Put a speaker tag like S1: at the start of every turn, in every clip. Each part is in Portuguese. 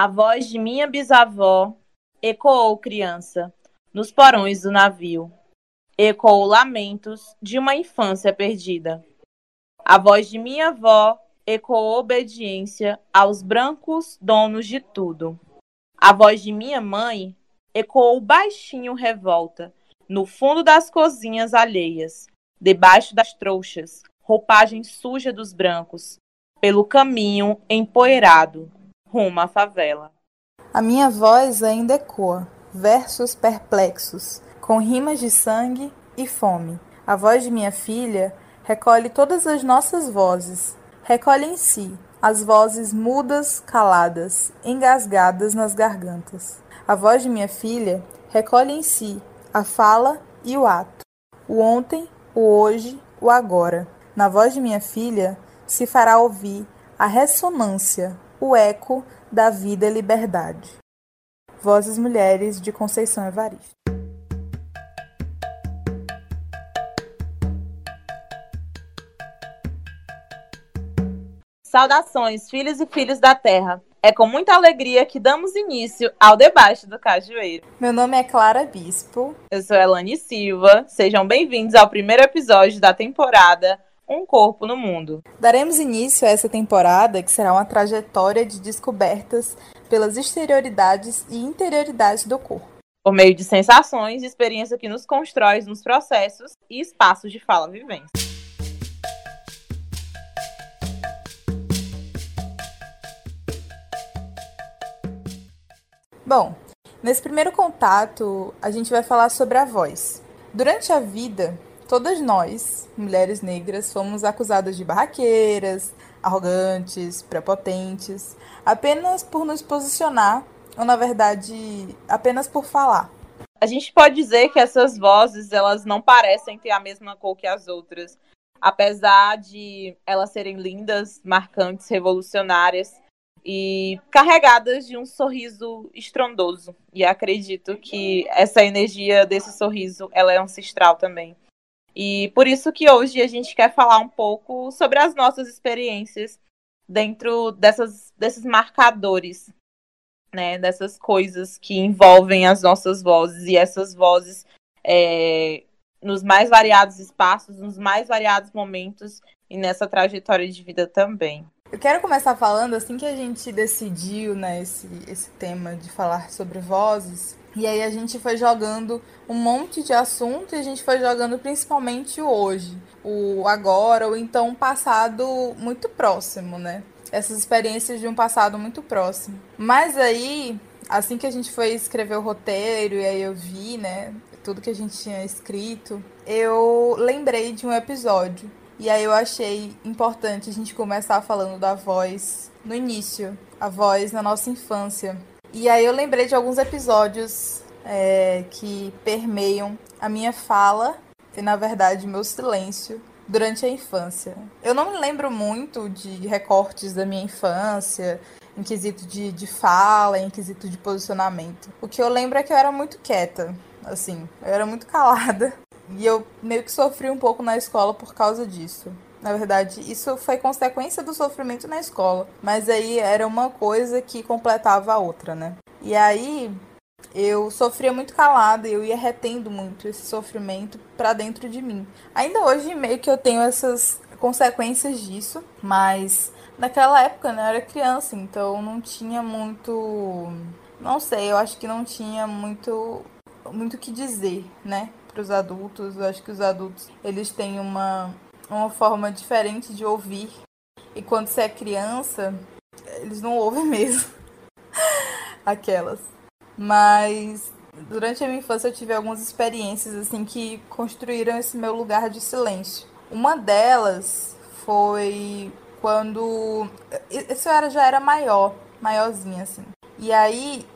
S1: A voz de minha bisavó ecoou criança nos porões do navio. Ecoou lamentos de uma infância perdida. A voz de minha avó ecoou obediência aos brancos donos de tudo. A voz de minha mãe ecoou baixinho revolta no fundo das cozinhas alheias, debaixo das trouxas, roupagem suja dos brancos, pelo caminho empoeirado, rumo à favela.
S2: A minha voz ainda ecoa, versos perplexos, com rimas de sangue e fome. A voz de minha filha recolhe todas as nossas vozes, recolhe em si as vozes mudas, caladas, engasgadas nas gargantas. A voz de minha filha recolhe em si a fala e o ato, o ontem, o hoje, o agora. Na voz de minha filha se fará ouvir a ressonância, o eco da vida e liberdade. Vozes Mulheres de Conceição Evaristo.
S1: Saudações, filhos e filhas da terra. É com muita alegria que damos início ao debate do Cajueiro.
S2: Meu nome é Clara Bispo.
S1: Eu sou Elane Silva. Sejam bem-vindos ao primeiro episódio da temporada um corpo no mundo.
S2: Daremos início a essa temporada, que será uma trajetória de descobertas pelas exterioridades e interioridades do corpo.
S1: Por meio de sensações e experiência que nos constrói nos processos e espaços de fala vivência.
S2: Bom, nesse primeiro contato, a gente vai falar sobre a voz. Durante a vida, Todas nós, mulheres negras, fomos acusadas de barraqueiras, arrogantes, prepotentes, apenas por nos posicionar, ou na verdade, apenas por falar.
S1: A gente pode dizer que essas vozes, elas não parecem ter a mesma cor que as outras, apesar de elas serem lindas, marcantes, revolucionárias e carregadas de um sorriso estrondoso. E acredito que essa energia desse sorriso, ela é ancestral também. E por isso que hoje a gente quer falar um pouco sobre as nossas experiências dentro dessas, desses marcadores, né? Dessas coisas que envolvem as nossas vozes e essas vozes é, nos mais variados espaços, nos mais variados momentos e nessa trajetória de vida também.
S2: Eu quero começar falando assim que a gente decidiu, né, esse, esse tema de falar sobre vozes. E aí a gente foi jogando um monte de assunto e a gente foi jogando principalmente o hoje, o agora, ou então um passado muito próximo, né? Essas experiências de um passado muito próximo. Mas aí, assim que a gente foi escrever o roteiro e aí eu vi, né, tudo que a gente tinha escrito, eu lembrei de um episódio. E aí eu achei importante a gente começar falando da voz no início, a voz na nossa infância. E aí eu lembrei de alguns episódios é, que permeiam a minha fala e, na verdade, meu silêncio durante a infância. Eu não me lembro muito de recortes da minha infância, em quesito de, de fala, em quesito de posicionamento. O que eu lembro é que eu era muito quieta, assim, eu era muito calada. E eu meio que sofri um pouco na escola por causa disso. Na verdade, isso foi consequência do sofrimento na escola. Mas aí era uma coisa que completava a outra, né? E aí eu sofria muito calada eu ia retendo muito esse sofrimento para dentro de mim. Ainda hoje, meio que eu tenho essas consequências disso, mas naquela época né, eu era criança, então não tinha muito. Não sei, eu acho que não tinha muito muito o que dizer, né? Para os adultos. Eu acho que os adultos eles têm uma uma forma diferente de ouvir. E quando você é criança, eles não ouvem mesmo. Aquelas. Mas durante a minha infância eu tive algumas experiências assim que construíram esse meu lugar de silêncio. Uma delas foi quando isso era já era maior, maiorzinha assim. E aí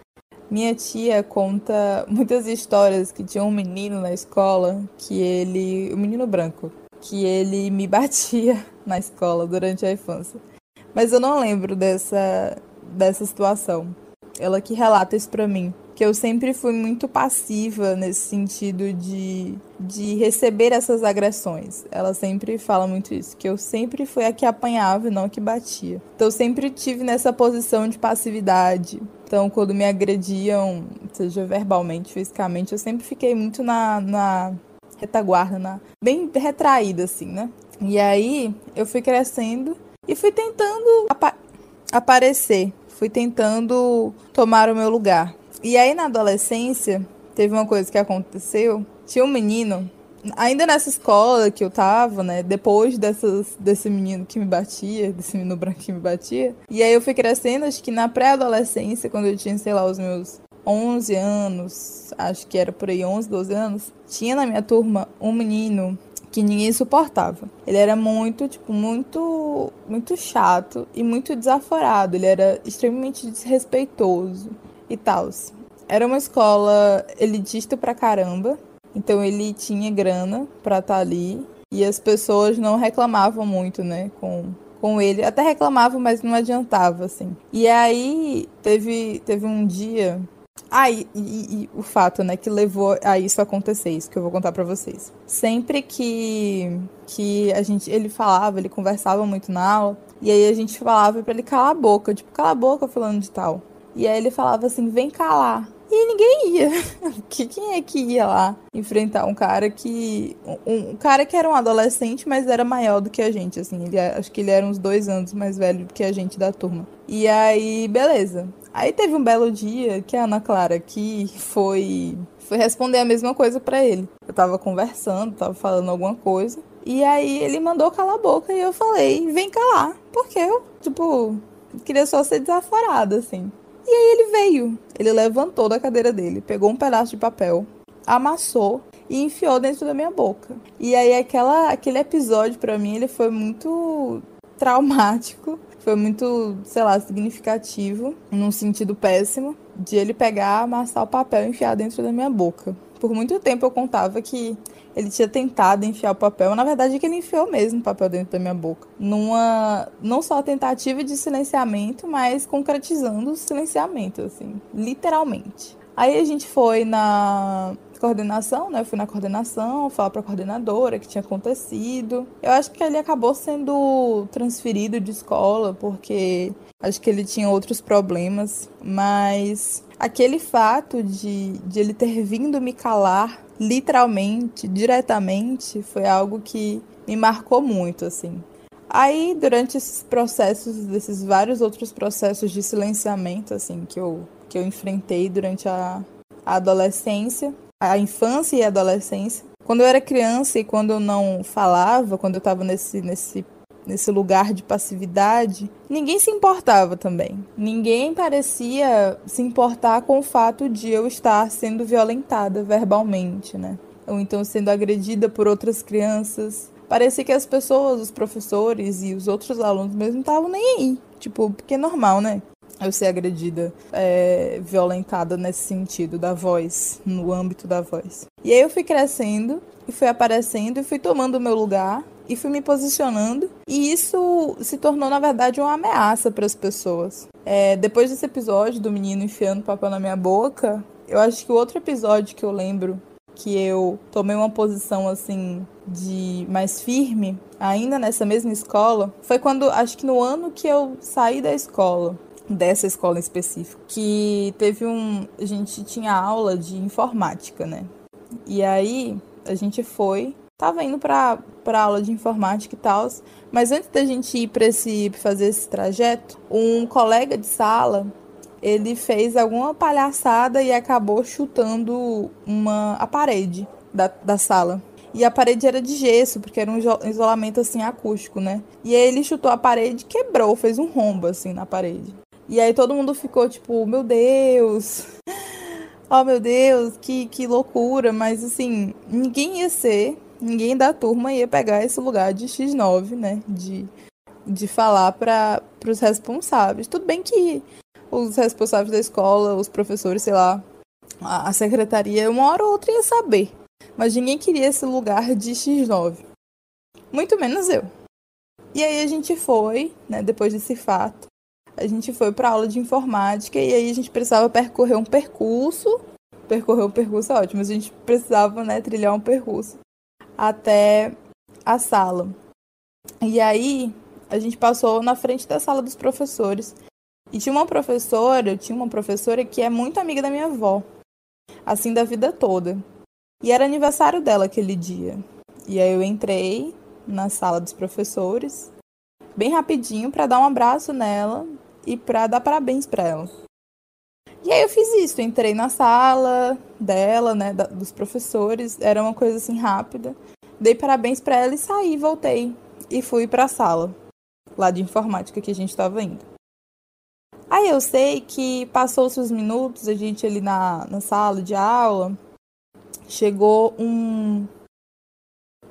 S2: minha tia conta muitas histórias que tinha um menino na escola que ele, o um menino branco, que ele me batia na escola durante a infância. Mas eu não lembro dessa, dessa situação. ela que relata isso pra mim. Que eu sempre fui muito passiva nesse sentido de, de receber essas agressões. Ela sempre fala muito isso, que eu sempre fui a que apanhava e não a que batia. Então eu sempre tive nessa posição de passividade. Então, quando me agrediam, seja verbalmente, fisicamente, eu sempre fiquei muito na, na retaguarda, na, bem retraída, assim, né? E aí eu fui crescendo e fui tentando apa aparecer, fui tentando tomar o meu lugar. E aí na adolescência, teve uma coisa que aconteceu. Tinha um menino, ainda nessa escola que eu tava, né? Depois dessas, desse menino que me batia, desse menino branco que me batia. E aí eu fui crescendo, acho que na pré-adolescência, quando eu tinha, sei lá, os meus 11 anos, acho que era por aí 11, 12 anos, tinha na minha turma um menino que ninguém suportava. Ele era muito, tipo, muito, muito chato e muito desaforado. Ele era extremamente desrespeitoso e tal. Era uma escola elitista pra caramba, então ele tinha grana pra estar tá ali e as pessoas não reclamavam muito, né, com com ele. Até reclamavam, mas não adiantava, assim. E aí teve, teve um dia ah, e, e, e, o fato, né, que levou a isso acontecer, isso que eu vou contar para vocês. Sempre que, que a gente, ele falava, ele conversava muito na aula, e aí a gente falava para ele calar a boca, tipo, cala a boca falando de tal. E aí ele falava assim, vem calar. E ninguém ia. Quem é que ia lá enfrentar um cara que. Um, um, cara que era um adolescente, mas era maior do que a gente, assim. Ele, acho que ele era uns dois anos mais velho do que a gente da turma. E aí, beleza. Aí teve um belo dia que a Ana Clara aqui foi foi responder a mesma coisa para ele. Eu tava conversando, tava falando alguma coisa. E aí ele mandou calar a boca e eu falei, vem calar. Porque eu, tipo, queria só ser desaforada, assim. E aí ele veio. Ele levantou da cadeira dele, pegou um pedaço de papel, amassou e enfiou dentro da minha boca. E aí aquela, aquele episódio para mim ele foi muito traumático, foi muito, sei lá, significativo, num sentido péssimo, de ele pegar, amassar o papel e enfiar dentro da minha boca. Por muito tempo eu contava que ele tinha tentado enfiar o papel, na verdade é que ele enfiou mesmo o papel dentro da minha boca. Numa não só tentativa de silenciamento, mas concretizando o silenciamento assim, literalmente. Aí a gente foi na coordenação, né? Eu fui na coordenação, falar para a coordenadora que tinha acontecido. Eu acho que ele acabou sendo transferido de escola porque acho que ele tinha outros problemas, mas aquele fato de, de ele ter vindo me calar literalmente, diretamente, foi algo que me marcou muito, assim. Aí, durante esses processos, desses vários outros processos de silenciamento, assim, que eu, que eu enfrentei durante a, a adolescência, a infância e a adolescência. Quando eu era criança e quando eu não falava, quando eu estava nesse, nesse, nesse lugar de passividade, ninguém se importava também. Ninguém parecia se importar com o fato de eu estar sendo violentada verbalmente, né? Ou então sendo agredida por outras crianças. Parecia que as pessoas, os professores e os outros alunos mesmo estavam nem aí. Tipo, porque é normal, né? Eu ser agredida, é, violentada nesse sentido da voz, no âmbito da voz. E aí eu fui crescendo e fui aparecendo e fui tomando o meu lugar e fui me posicionando e isso se tornou na verdade uma ameaça para as pessoas. É, depois desse episódio do menino enfiando papel na minha boca, eu acho que o outro episódio que eu lembro que eu tomei uma posição assim de mais firme, ainda nessa mesma escola, foi quando acho que no ano que eu saí da escola dessa escola em específico, que teve um, a gente tinha aula de informática, né? E aí a gente foi, tava indo para para aula de informática e tal, mas antes da gente ir para esse fazer esse trajeto, um colega de sala ele fez alguma palhaçada e acabou chutando uma a parede da, da sala. E a parede era de gesso, porque era um isolamento assim acústico, né? E aí ele chutou a parede, quebrou, fez um rombo assim na parede. E aí todo mundo ficou tipo, meu Deus, oh meu Deus, que, que loucura. Mas assim, ninguém ia ser, ninguém da turma ia pegar esse lugar de X9, né? De, de falar para os responsáveis. Tudo bem que os responsáveis da escola, os professores, sei lá, a, a secretaria, uma hora ou outra ia saber. Mas ninguém queria esse lugar de X9. Muito menos eu. E aí a gente foi, né, depois desse fato, a gente foi para aula de informática e aí a gente precisava percorrer um percurso. Percorrer um percurso é ótimo, a gente precisava, né, trilhar um percurso até a sala. E aí a gente passou na frente da sala dos professores. E tinha uma professora, tinha uma professora que é muito amiga da minha avó, assim da vida toda. E era aniversário dela aquele dia. E aí eu entrei na sala dos professores, bem rapidinho para dar um abraço nela e para dar parabéns para ela. E aí eu fiz isso, entrei na sala dela, né, da, dos professores, era uma coisa assim rápida. Dei parabéns para ela e saí, voltei e fui para a sala lá de informática que a gente estava indo. Aí eu sei que passou-se os minutos, a gente ali na, na sala de aula, chegou um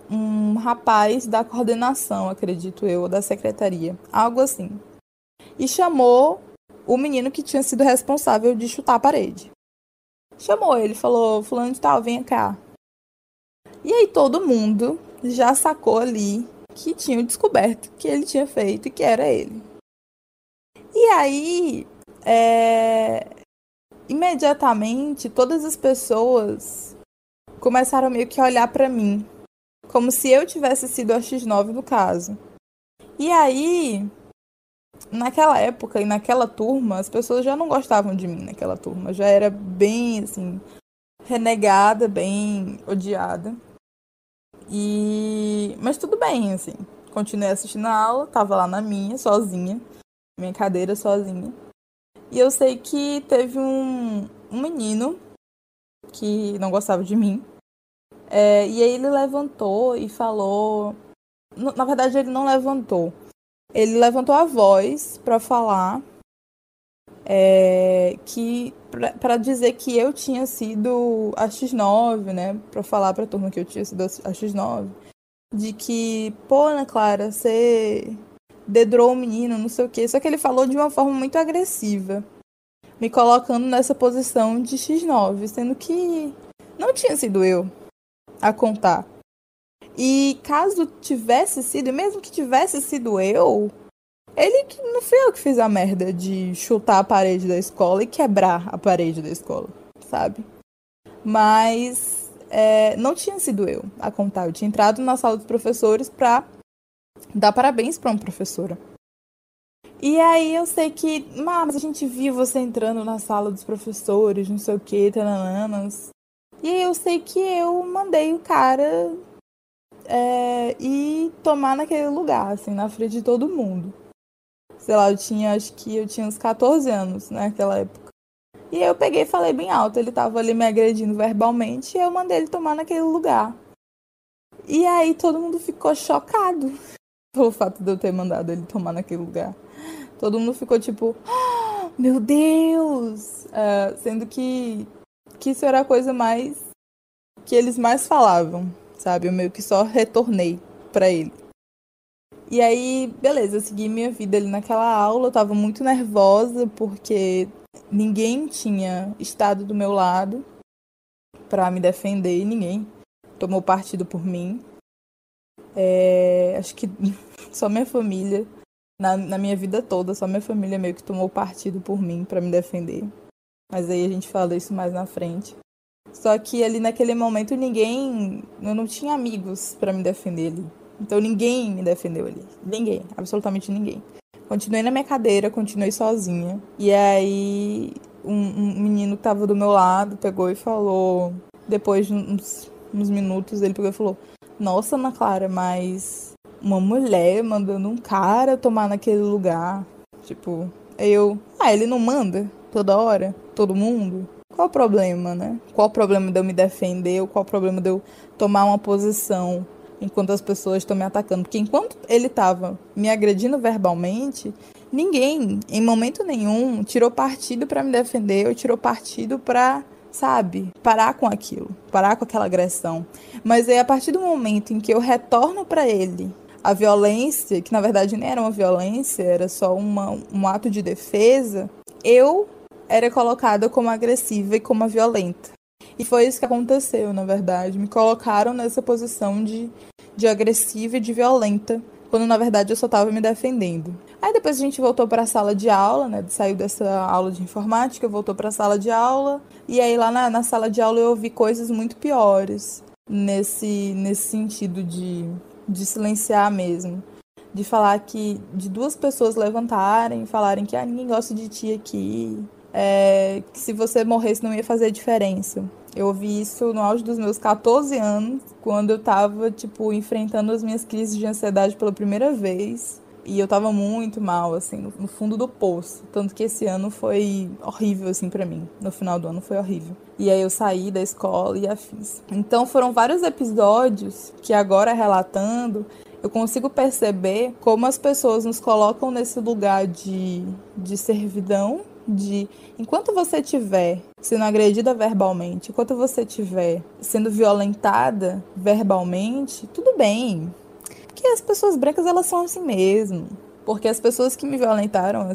S2: um rapaz da coordenação, acredito eu, ou da secretaria, algo assim. E chamou o menino que tinha sido responsável de chutar a parede. Chamou ele, falou: Fulano de Tal, vem cá. E aí todo mundo já sacou ali que tinha descoberto que ele tinha feito e que era ele. E aí, é... imediatamente, todas as pessoas começaram meio que a olhar para mim como se eu tivesse sido a X9 no caso. E aí, naquela época e naquela turma, as pessoas já não gostavam de mim naquela turma. Já era bem, assim, renegada, bem odiada. E... Mas tudo bem, assim. Continuei assistindo a aula, tava lá na minha, sozinha. Minha cadeira sozinha. E eu sei que teve um, um menino que não gostava de mim. É, e aí ele levantou e falou. Na verdade, ele não levantou. Ele levantou a voz para falar é, que para dizer que eu tinha sido a X9, né? Para falar para a turma que eu tinha sido a X9, de que, pô, Ana Clara, você dedrou o menino, não sei o quê. Só que ele falou de uma forma muito agressiva, me colocando nessa posição de X9, sendo que não tinha sido eu a contar. E caso tivesse sido, mesmo que tivesse sido eu, ele não foi eu que fiz a merda de chutar a parede da escola e quebrar a parede da escola, sabe? Mas é, não tinha sido eu a contar. Eu tinha entrado na sala dos professores pra dar parabéns pra uma professora. E aí eu sei que, mas a gente viu você entrando na sala dos professores, não sei o que, tanananas. E eu sei que eu mandei o cara é, ir tomar naquele lugar, assim, na frente de todo mundo. Sei lá, eu tinha, acho que eu tinha uns 14 anos naquela época. E eu peguei e falei bem alto, ele tava ali me agredindo verbalmente e eu mandei ele tomar naquele lugar. E aí todo mundo ficou chocado pelo fato de eu ter mandado ele tomar naquele lugar. Todo mundo ficou tipo, oh, meu Deus! Uh, sendo que que isso era a coisa mais que eles mais falavam, sabe? Eu meio que só retornei para ele. E aí, beleza, eu segui minha vida ali naquela aula, eu tava muito nervosa porque ninguém tinha estado do meu lado para me defender, ninguém tomou partido por mim. É, acho que só minha família, na, na minha vida toda, só minha família meio que tomou partido por mim para me defender. Mas aí a gente fala isso mais na frente. Só que ali naquele momento ninguém. Eu não tinha amigos para me defender ali. Então ninguém me defendeu ali. Ninguém, absolutamente ninguém. Continuei na minha cadeira, continuei sozinha. E aí um, um menino que tava do meu lado pegou e falou. Depois de uns, uns minutos, ele pegou e falou: Nossa, Ana Clara, mas uma mulher mandando um cara tomar naquele lugar. Tipo, eu. Ah, ele não manda toda hora? todo mundo? Qual o problema, né? Qual o problema de eu me defender? Ou qual o problema de eu tomar uma posição enquanto as pessoas estão me atacando? Porque enquanto ele estava me agredindo verbalmente, ninguém, em momento nenhum, tirou partido para me defender ou tirou partido para sabe, parar com aquilo, parar com aquela agressão. Mas aí a partir do momento em que eu retorno para ele a violência, que na verdade nem era uma violência, era só uma, um ato de defesa, eu era colocada como agressiva e como violenta. E foi isso que aconteceu, na verdade. Me colocaram nessa posição de, de agressiva e de violenta quando na verdade eu só estava me defendendo. Aí depois a gente voltou para a sala de aula, né? Saiu dessa aula de informática, voltou para a sala de aula, e aí lá na, na sala de aula eu ouvi coisas muito piores nesse, nesse sentido de, de silenciar mesmo. De falar que. de duas pessoas levantarem falarem que ah, ninguém gosta de ti aqui. É, que se você morresse não ia fazer diferença. Eu ouvi isso no auge dos meus 14 anos, quando eu tava, tipo, enfrentando as minhas crises de ansiedade pela primeira vez. E eu tava muito mal, assim, no, no fundo do poço. Tanto que esse ano foi horrível, assim, para mim. No final do ano foi horrível. E aí eu saí da escola e afins. Então foram vários episódios que agora relatando, eu consigo perceber como as pessoas nos colocam nesse lugar de, de servidão de enquanto você estiver sendo agredida verbalmente, enquanto você estiver sendo violentada verbalmente, tudo bem. Porque as pessoas brancas elas são assim mesmo. Porque as pessoas que me violentaram,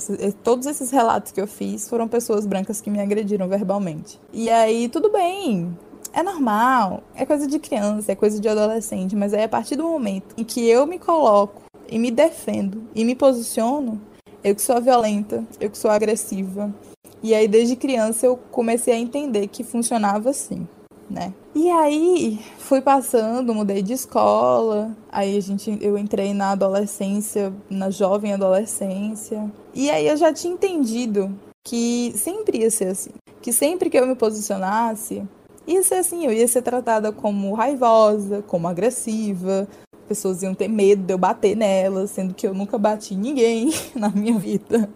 S2: todos esses relatos que eu fiz foram pessoas brancas que me agrediram verbalmente. E aí, tudo bem. É normal, é coisa de criança, é coisa de adolescente, mas aí a partir do momento em que eu me coloco e me defendo e me posiciono, eu que sou violenta, eu que sou agressiva. E aí, desde criança, eu comecei a entender que funcionava assim, né? E aí, fui passando, mudei de escola. Aí, a gente, eu entrei na adolescência, na jovem adolescência. E aí, eu já tinha entendido que sempre ia ser assim. Que sempre que eu me posicionasse, ia ser assim. Eu ia ser tratada como raivosa, como agressiva, pessoas iam ter medo de eu bater nelas, sendo que eu nunca bati ninguém na minha vida.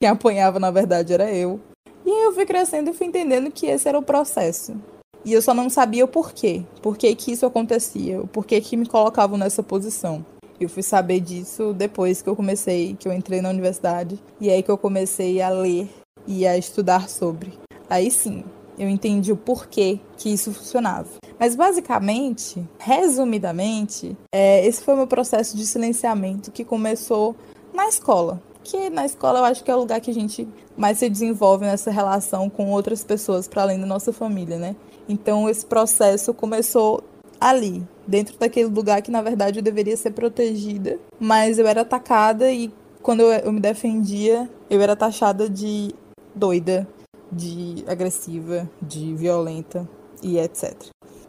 S2: Quem apanhava, na verdade, era eu. E aí eu fui crescendo e fui entendendo que esse era o processo. E eu só não sabia o porquê. Por que, que isso acontecia? O porquê que me colocavam nessa posição. Eu fui saber disso depois que eu comecei, que eu entrei na universidade. E aí que eu comecei a ler e a estudar sobre. Aí sim, eu entendi o porquê que isso funcionava. Mas basicamente, resumidamente, é, esse foi o meu processo de silenciamento que começou na escola. Que na escola eu acho que é o lugar que a gente mais se desenvolve nessa relação com outras pessoas para além da nossa família, né? Então esse processo começou ali, dentro daquele lugar que na verdade eu deveria ser protegida, mas eu era atacada e quando eu, eu me defendia, eu era taxada de doida, de agressiva, de violenta e etc.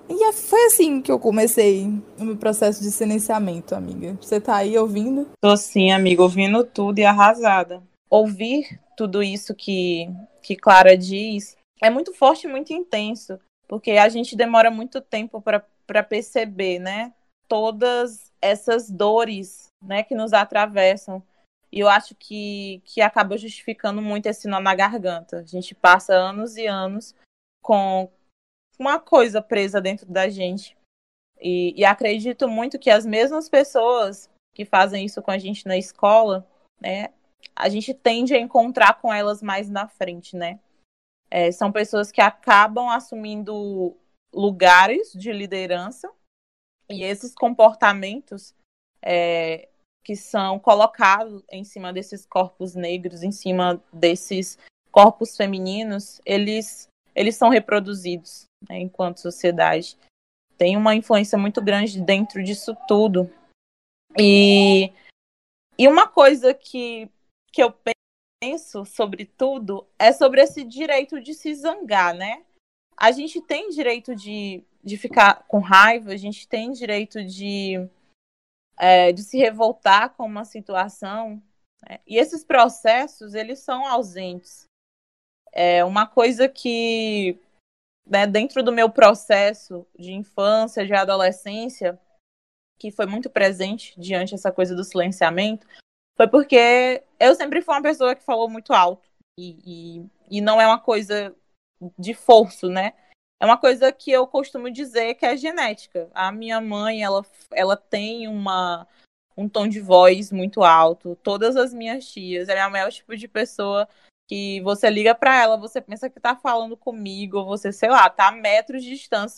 S2: E é, foi assim que eu comecei o meu processo de silenciamento, amiga. Você tá aí ouvindo?
S1: Tô sim, amiga, ouvindo tudo e arrasada. Ouvir tudo isso que, que Clara diz é muito forte e muito intenso, porque a gente demora muito tempo para perceber, né? Todas essas dores, né, que nos atravessam. E eu acho que, que acaba justificando muito esse nó na garganta. A gente passa anos e anos com uma coisa presa dentro da gente. E, e acredito muito que as mesmas pessoas que fazem isso com a gente na escola, né, a gente tende a encontrar com elas mais na frente, né? É, são pessoas que acabam assumindo lugares de liderança e esses comportamentos é, que são colocados em cima desses corpos negros, em cima desses corpos femininos, eles, eles são reproduzidos né, enquanto sociedade. Tem uma influência muito grande dentro disso tudo. E, e uma coisa que, que eu penso sobre tudo é sobre esse direito de se zangar, né? A gente tem direito de, de ficar com raiva, a gente tem direito de é, de se revoltar com uma situação. Né? E esses processos, eles são ausentes. É uma coisa que, né, dentro do meu processo de infância, de adolescência, que foi muito presente diante dessa coisa do silenciamento, foi porque eu sempre fui uma pessoa que falou muito alto. E, e, e não é uma coisa de forço, né? É uma coisa que eu costumo dizer que é genética. A minha mãe, ela, ela tem uma, um tom de voz muito alto. Todas as minhas tias, ela é o tipo de pessoa que você liga para ela, você pensa que tá falando comigo, você, sei lá, tá a metros de distância.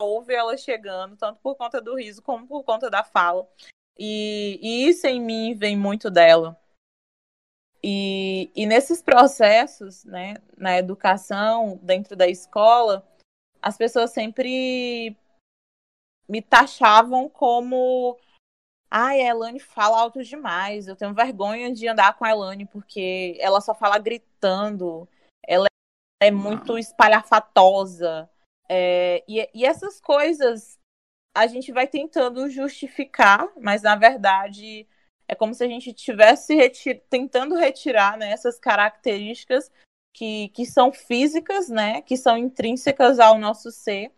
S1: Ouve ela chegando, tanto por conta do riso como por conta da fala. E, e isso em mim vem muito dela. E, e nesses processos, né, na educação, dentro da escola, as pessoas sempre me taxavam como Ai, a Elane fala alto demais. Eu tenho vergonha de andar com a Elane porque ela só fala gritando. Ela é muito espalhafatosa. É, e, e essas coisas a gente vai tentando justificar, mas na verdade é como se a gente estivesse retir tentando retirar né, essas características que, que são físicas, né, que são intrínsecas ao nosso ser,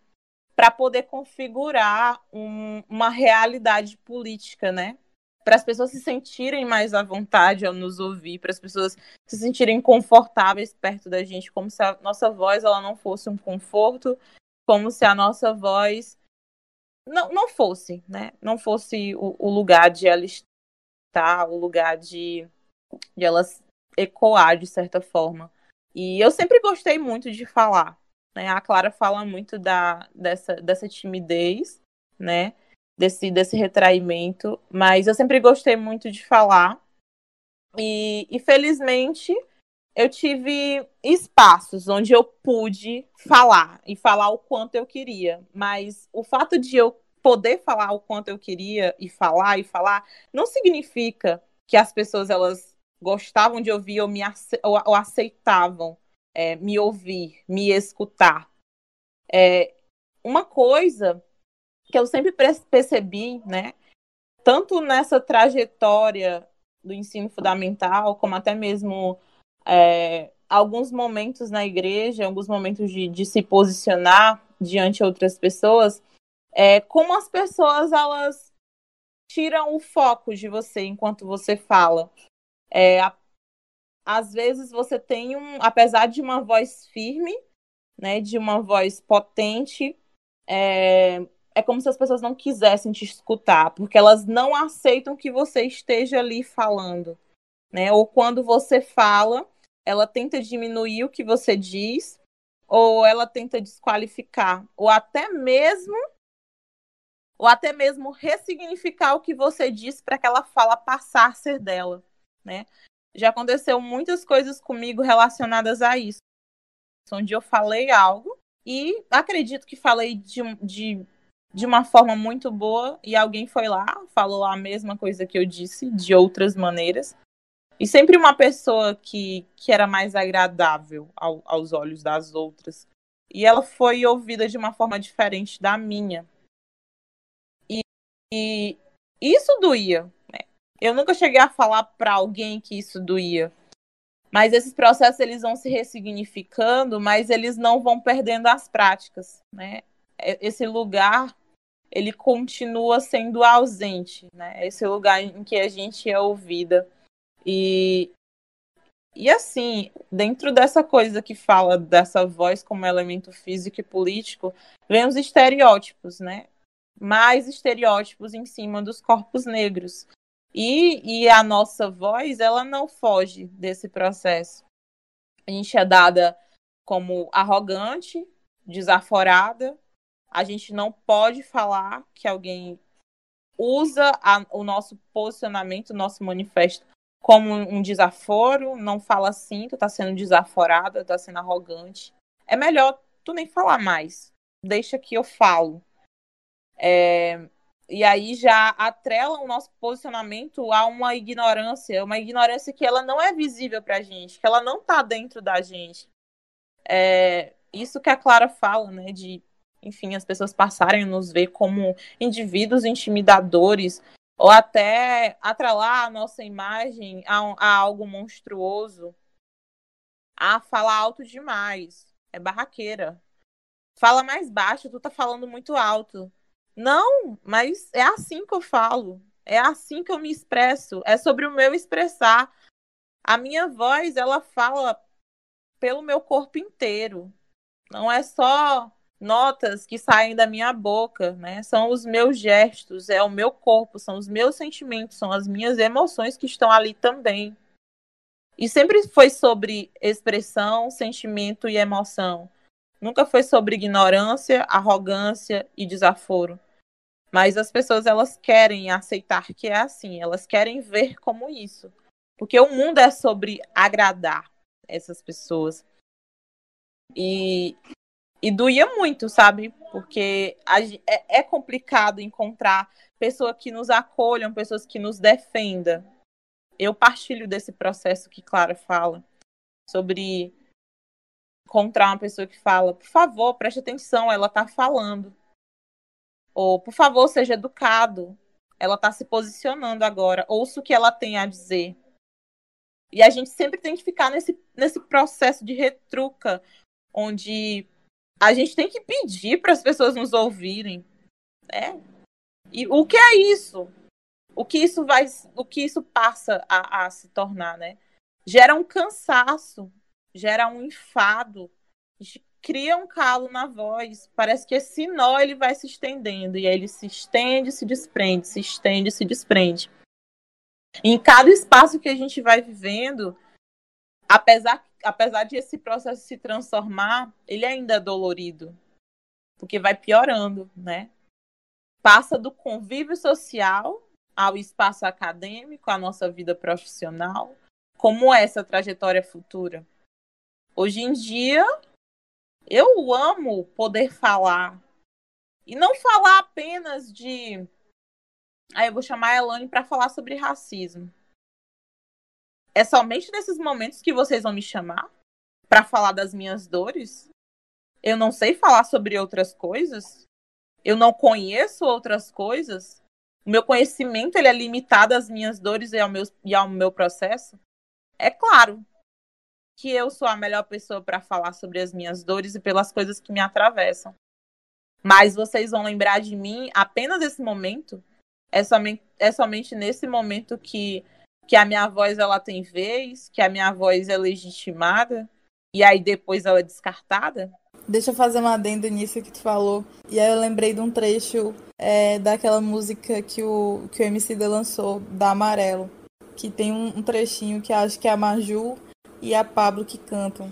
S1: para poder configurar um, uma realidade política, né? Para as pessoas se sentirem mais à vontade ao nos ouvir, para as pessoas se sentirem confortáveis perto da gente, como se a nossa voz ela não fosse um conforto, como se a nossa voz não, não fosse, né? Não fosse o, o lugar de ela o lugar de, de elas ecoar de certa forma. E eu sempre gostei muito de falar, né? A Clara fala muito da, dessa, dessa timidez, né? Desse, desse retraimento, mas eu sempre gostei muito de falar. E, e felizmente eu tive espaços onde eu pude falar e falar o quanto eu queria, mas o fato de eu poder falar o quanto eu queria e falar e falar não significa que as pessoas elas gostavam de ouvir ou me ou, ou aceitavam é, me ouvir, me escutar. É, uma coisa que eu sempre percebi, né, tanto nessa trajetória do ensino fundamental, como até mesmo é, alguns momentos na igreja, alguns momentos de, de se posicionar diante outras pessoas, é, como as pessoas elas tiram o foco de você enquanto você fala. É, a, às vezes você tem um, apesar de uma voz firme, né, de uma voz potente, é, é como se as pessoas não quisessem te escutar, porque elas não aceitam que você esteja ali falando, né? Ou quando você fala, ela tenta diminuir o que você diz, ou ela tenta desqualificar, ou até mesmo ou até mesmo ressignificar o que você disse para aquela fala passar a ser dela, né? já aconteceu muitas coisas comigo relacionadas a isso. Onde eu falei algo e acredito que falei de, de, de uma forma muito boa e alguém foi lá, falou a mesma coisa que eu disse, de outras maneiras. E sempre uma pessoa que, que era mais agradável ao, aos olhos das outras. E ela foi ouvida de uma forma diferente da minha. E, isso doía, eu nunca cheguei a falar para alguém que isso doía. Mas esses processos eles vão se ressignificando, mas eles não vão perdendo as práticas, né? Esse lugar ele continua sendo ausente, né? Esse lugar em que a gente é ouvida. E e assim, dentro dessa coisa que fala dessa voz como elemento físico e político, vem os estereótipos, né? Mais estereótipos em cima dos corpos negros. E, e a nossa voz, ela não foge desse processo. A gente é dada como arrogante, desaforada. A gente não pode falar que alguém usa a, o nosso posicionamento, o nosso manifesto como um desaforo, não fala assim, tu tá sendo desaforada, tá sendo arrogante. É melhor tu nem falar mais. Deixa que eu falo. É, e aí já atrela o nosso posicionamento a uma ignorância, uma ignorância que ela não é visível para a gente, que ela não está dentro da gente. É, isso que a Clara fala, né, de, enfim, as pessoas passarem a nos ver como indivíduos intimidadores, ou até atrelar a nossa imagem a, a algo monstruoso. Ah, fala alto demais, é barraqueira. Fala mais baixo, tu tá falando muito alto não, mas é assim que eu falo. É assim que eu me expresso. É sobre o meu expressar. A minha voz, ela fala pelo meu corpo inteiro. Não é só notas que saem da minha boca, né? São os meus gestos, é o meu corpo, são os meus sentimentos, são as minhas emoções que estão ali também. E sempre foi sobre expressão, sentimento e emoção. Nunca foi sobre ignorância, arrogância e desaforo. Mas as pessoas elas querem aceitar que é assim, elas querem ver como isso. Porque o mundo é sobre agradar essas pessoas. E, e doía muito, sabe? porque a, é, é complicado encontrar pessoas que nos acolham, pessoas que nos defendam. Eu partilho desse processo que Clara fala sobre encontrar uma pessoa que fala, por favor, preste atenção, ela está falando. Ou, por favor, seja educado. Ela está se posicionando agora. Ouça o que ela tem a dizer. E a gente sempre tem que ficar nesse, nesse processo de retruca, onde a gente tem que pedir para as pessoas nos ouvirem. Né? E o que é isso? O que isso vai, o que isso passa a, a se tornar, né? Gera um cansaço, gera um enfado, cria um calo na voz. Parece que esse nó ele vai se estendendo e aí ele se estende, se desprende, se estende, se desprende. Em cada espaço que a gente vai vivendo, apesar, apesar de esse processo se transformar, ele ainda é dolorido, porque vai piorando, né? Passa do convívio social ao espaço acadêmico, à nossa vida profissional. Como é essa trajetória futura? Hoje em dia, eu amo poder falar. E não falar apenas de Aí eu vou chamar a Elane para falar sobre racismo. É somente nesses momentos que vocês vão me chamar para falar das minhas dores? Eu não sei falar sobre outras coisas? Eu não conheço outras coisas? O meu conhecimento ele é limitado às minhas dores e ao meu, e ao meu processo? É claro que eu sou a melhor pessoa para falar sobre as minhas dores e pelas coisas que me atravessam. Mas vocês vão lembrar de mim apenas nesse momento é somente, é somente nesse momento que, que a minha voz ela tem vez, que a minha voz é legitimada, e aí depois ela é descartada?
S2: Deixa eu fazer uma adenda nisso que tu falou. E aí eu lembrei de um trecho é, daquela música que o, que o MC lançou, da Amarelo. Que tem um, um trechinho que acho que é a Maju e a Pablo que cantam.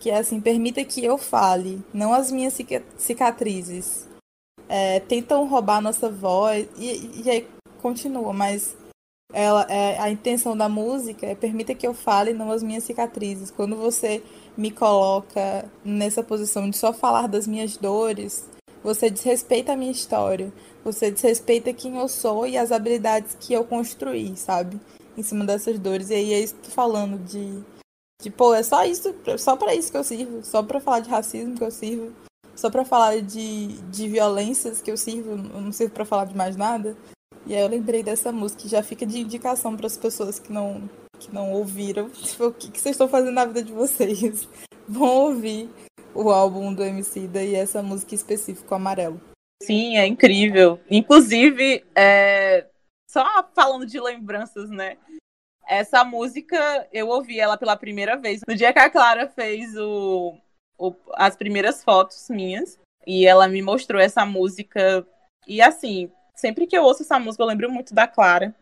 S2: Que é assim, permita que eu fale, não as minhas cicatrizes é, tentam roubar nossa voz e, e aí continua, mas ela é, a intenção da música é permita que eu fale não as minhas cicatrizes. Quando você me coloca nessa posição de só falar das minhas dores, você desrespeita a minha história, você desrespeita quem eu sou e as habilidades que eu construí, sabe? Em cima dessas dores. E aí é isso que falando de, pô, é só isso, só para isso que eu sirvo, só para falar de racismo que eu sirvo só para falar de, de violências que eu sirvo, eu não sirvo para falar de mais nada. E aí eu lembrei dessa música, já fica de indicação para as pessoas que não que não ouviram, tipo, o que, que vocês estão fazendo na vida de vocês. Vão ouvir o álbum do MC e essa música específica, Amarelo.
S1: Sim, é incrível. Inclusive, é... só falando de lembranças, né? Essa música, eu ouvi ela pela primeira vez. No dia que a Clara fez o, o, as primeiras fotos minhas. E ela me mostrou essa música. E assim, sempre que eu ouço essa música, eu lembro muito da Clara.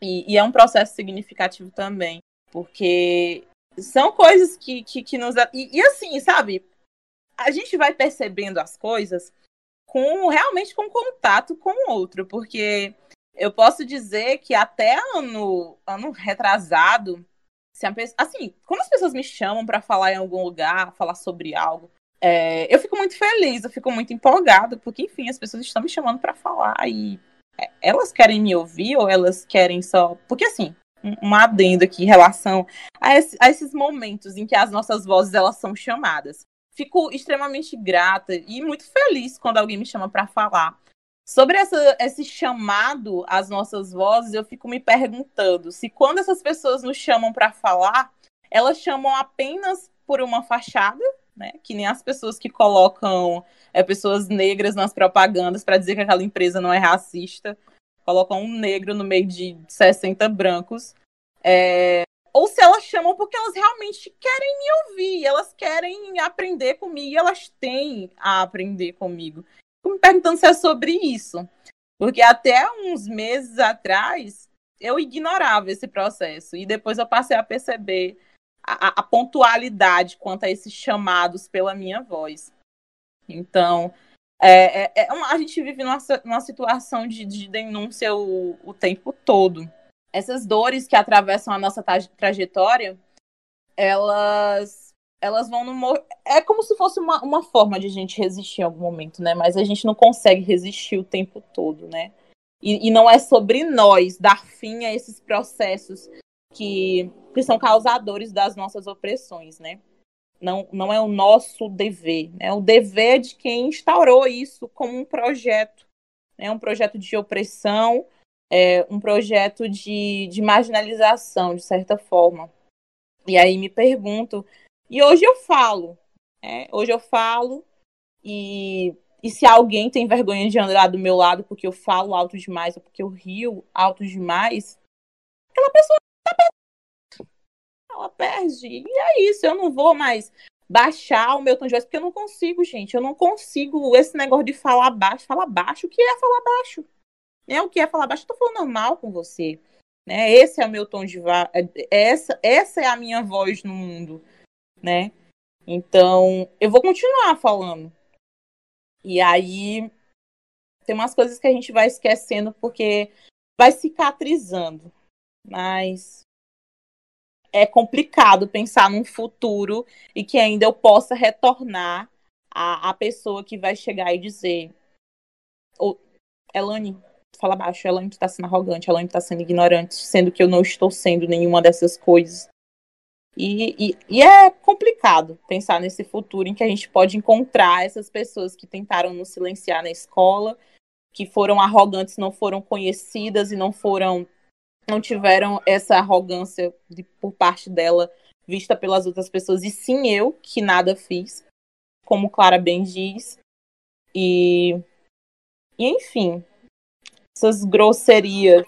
S1: E, e é um processo significativo também. Porque são coisas que, que, que nos. E, e, assim, sabe? A gente vai percebendo as coisas com realmente com contato com o outro. Porque eu posso dizer que até ano, ano retrasado, se assim, quando as pessoas me chamam para falar em algum lugar, falar sobre algo, é, eu fico muito feliz, eu fico muito empolgado, porque, enfim, as pessoas estão me chamando para falar e é, elas querem me ouvir ou elas querem só. Porque, assim, um adendo aqui em relação a, esse, a esses momentos em que as nossas vozes elas são chamadas. Fico extremamente grata e muito feliz quando alguém me chama para falar. Sobre essa, esse chamado às nossas vozes, eu fico me perguntando se quando essas pessoas nos chamam para falar, elas chamam apenas por uma fachada, né? Que nem as pessoas que colocam é, pessoas negras nas propagandas para dizer que aquela empresa não é racista, colocam um negro no meio de 60 brancos. É... Ou se elas chamam porque elas realmente querem me ouvir, elas querem aprender comigo, e elas têm a aprender comigo me perguntando se é sobre isso. Porque até uns meses atrás eu ignorava esse processo. E depois eu passei a perceber a, a pontualidade quanto a esses chamados pela minha voz. Então, é, é, é uma, a gente vive numa, numa situação de, de denúncia o, o, tempo todo. Essas dores que atravessam a nossa trajetória, elas elas vão no. É como se fosse uma, uma forma de a gente resistir em algum momento, né? Mas a gente não consegue resistir o tempo todo, né? E, e não é sobre nós dar fim a esses processos que, que são causadores das nossas opressões, né? Não, não é o nosso dever, né? O dever de quem instaurou isso como um projeto, né? Um projeto de opressão, é, um projeto de, de marginalização, de certa forma. E aí me pergunto, e hoje eu falo, né? hoje eu falo, e, e se alguém tem vergonha de andar do meu lado porque eu falo alto demais ou porque eu rio alto demais, aquela pessoa tá perdendo. Ela perde. E é isso, eu não vou mais baixar o meu tom de voz, porque eu não consigo, gente. Eu não consigo esse negócio de falar baixo. Falar baixo, o que é falar baixo? Né? O que é falar baixo? Eu tô falando normal com você. Né? Esse é o meu tom de voz. É, essa, essa é a minha voz no mundo né? Então, eu vou continuar falando. E aí tem umas coisas que a gente vai esquecendo porque vai cicatrizando. Mas é complicado pensar num futuro e que ainda eu possa retornar a, a pessoa que vai chegar e dizer: oh, Elane, fala baixo, Elane está sendo arrogante, Elane está sendo ignorante, sendo que eu não estou sendo nenhuma dessas coisas. E, e, e, é complicado pensar nesse futuro em que a gente pode encontrar essas pessoas que tentaram nos silenciar na escola, que foram arrogantes, não foram conhecidas e não foram, não tiveram essa arrogância de, por parte dela vista pelas outras pessoas, e sim eu, que nada fiz, como Clara bem diz. E, e enfim, essas grosserias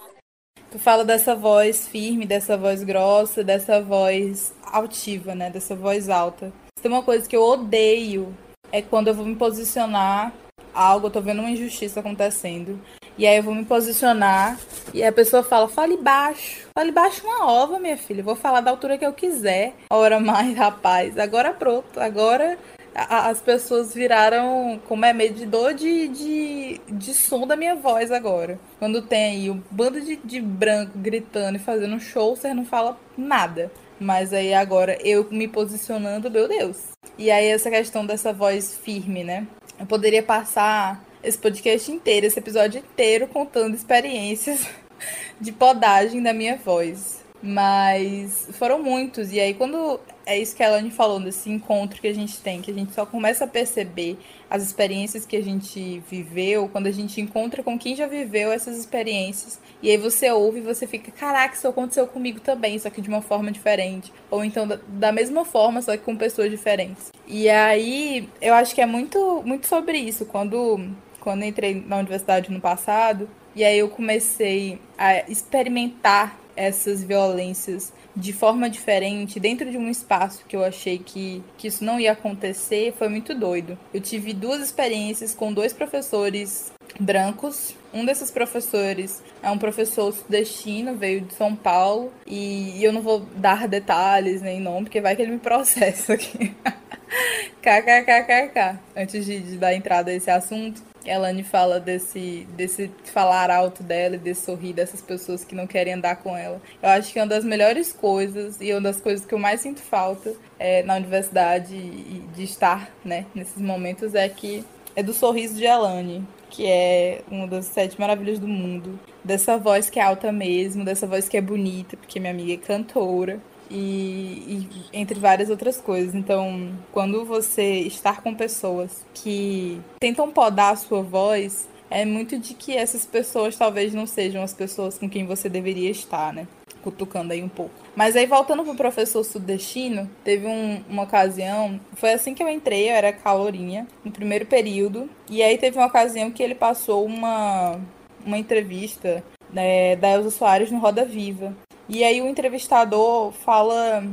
S2: Tu fala dessa voz firme, dessa voz grossa, dessa voz altiva, né? Dessa voz alta. Tem uma coisa que eu odeio é quando eu vou me posicionar algo, eu tô vendo uma injustiça acontecendo. E aí eu vou me posicionar e a pessoa fala, fale baixo. Fale baixo uma ova, minha filha. vou falar da altura que eu quiser. Ora mais, rapaz. Agora pronto. Agora as pessoas viraram como é medidor de, de, de som da minha voz agora. Quando tem aí um bando de, de branco gritando e fazendo show, você não fala nada. Mas aí agora eu me posicionando, meu Deus. E aí essa questão dessa voz firme, né? Eu poderia passar esse podcast inteiro, esse episódio inteiro contando experiências de podagem da minha voz. Mas foram muitos. E aí, quando é isso que a Elaine falou, desse encontro que a gente tem, que a gente só começa a perceber as experiências que a gente viveu, quando a gente encontra com quem já viveu essas experiências. E aí você ouve e você fica, caraca, isso aconteceu comigo também, só que de uma forma diferente. Ou então da, da mesma forma, só que com pessoas diferentes. E aí, eu acho que é muito, muito sobre isso. Quando, quando entrei na universidade no passado, e aí eu comecei a experimentar essas violências de forma diferente, dentro de um espaço que eu achei que, que isso não ia acontecer, foi muito doido. Eu tive duas experiências com dois professores brancos. Um desses professores é um professor sudestino, veio de São Paulo, e eu não vou dar detalhes nem nome, porque vai que ele me processa aqui. KKKKK. Antes de, de dar entrada a esse assunto, Elane fala desse, desse falar alto dela e desse sorrir dessas pessoas que não querem andar com ela. Eu acho que uma das melhores coisas e uma das coisas que eu mais sinto falta é, na universidade e de estar né, nesses momentos é que é do sorriso de Elane, que é uma das sete maravilhas do mundo. Dessa voz que é alta mesmo, dessa voz que é bonita, porque minha amiga é cantora e, e, entre várias outras coisas. Então, quando você estar com pessoas que tentam podar a sua voz, é muito de que essas pessoas talvez não sejam as pessoas com quem você deveria estar, né? Cutucando aí um pouco. Mas aí, voltando pro professor sudestino, teve um, uma ocasião, foi assim que eu entrei, eu era calorinha, no primeiro período, e aí teve uma ocasião que ele passou uma, uma entrevista né, da Elza Soares no Roda Viva. E aí o entrevistador fala,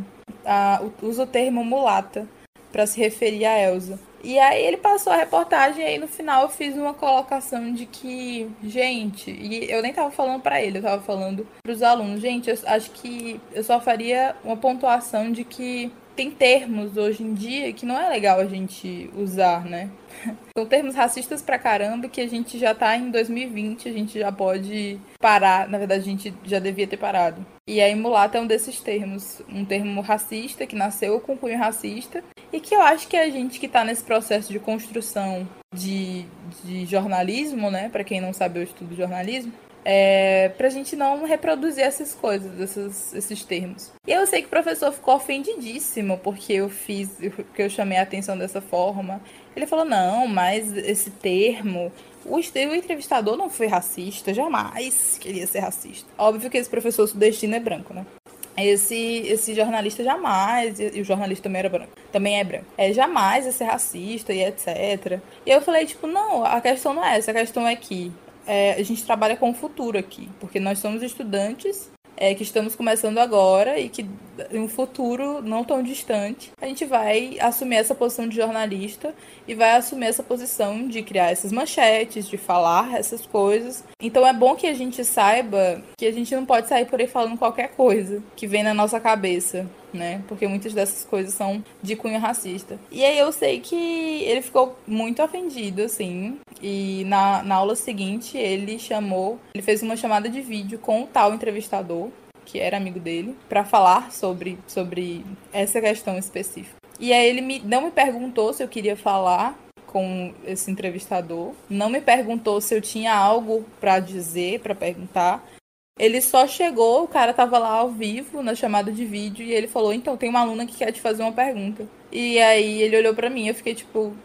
S2: usa o termo mulata para se referir a Elsa. E aí ele passou a reportagem e aí no final eu fiz uma colocação de que, gente, e eu nem tava falando para ele, eu tava falando para os alunos, gente, eu acho que eu só faria uma pontuação de que tem termos hoje em dia que não é legal a gente usar, né? São termos racistas pra caramba que a gente já tá em 2020, a gente já pode parar. Na verdade, a gente já devia ter parado. E aí, mulata é um desses termos. Um termo racista que nasceu com cunho racista e que eu acho que a gente que tá nesse processo de construção de, de jornalismo, né? Para quem não sabe, eu estudo jornalismo é, pra gente não reproduzir essas coisas, esses, esses termos. E eu sei que o professor ficou ofendidíssimo porque eu fiz, porque eu chamei a atenção dessa forma. Ele falou: não, mas esse termo. O, o entrevistador não foi racista, jamais queria ser racista. Óbvio que esse professor sudestino é branco, né? Esse, esse jornalista jamais, e o jornalista também era branco, também é branco, é jamais ia ser racista e etc. E eu falei, tipo, não, a questão não é essa, a questão é que é, a gente trabalha com o futuro aqui, porque nós somos estudantes é, que estamos começando agora e que em um futuro não tão distante a gente vai assumir essa posição de jornalista e vai assumir essa posição de criar essas manchetes, de falar essas coisas. Então é bom que a gente saiba que a gente não pode sair por aí falando qualquer coisa que vem na nossa cabeça né? Porque muitas dessas coisas são de cunho racista. E aí eu sei que ele ficou muito ofendido, assim. E na, na aula seguinte ele chamou, ele fez uma chamada de vídeo com o tal entrevistador, que era amigo dele, para falar sobre, sobre essa questão específica. E aí ele me, não me perguntou se eu queria falar com esse entrevistador, não me perguntou se eu tinha algo para dizer, para perguntar. Ele só chegou, o cara tava lá ao vivo na chamada de vídeo e ele falou: "Então, tem uma aluna que quer te fazer uma pergunta". E aí ele olhou para mim, eu fiquei tipo: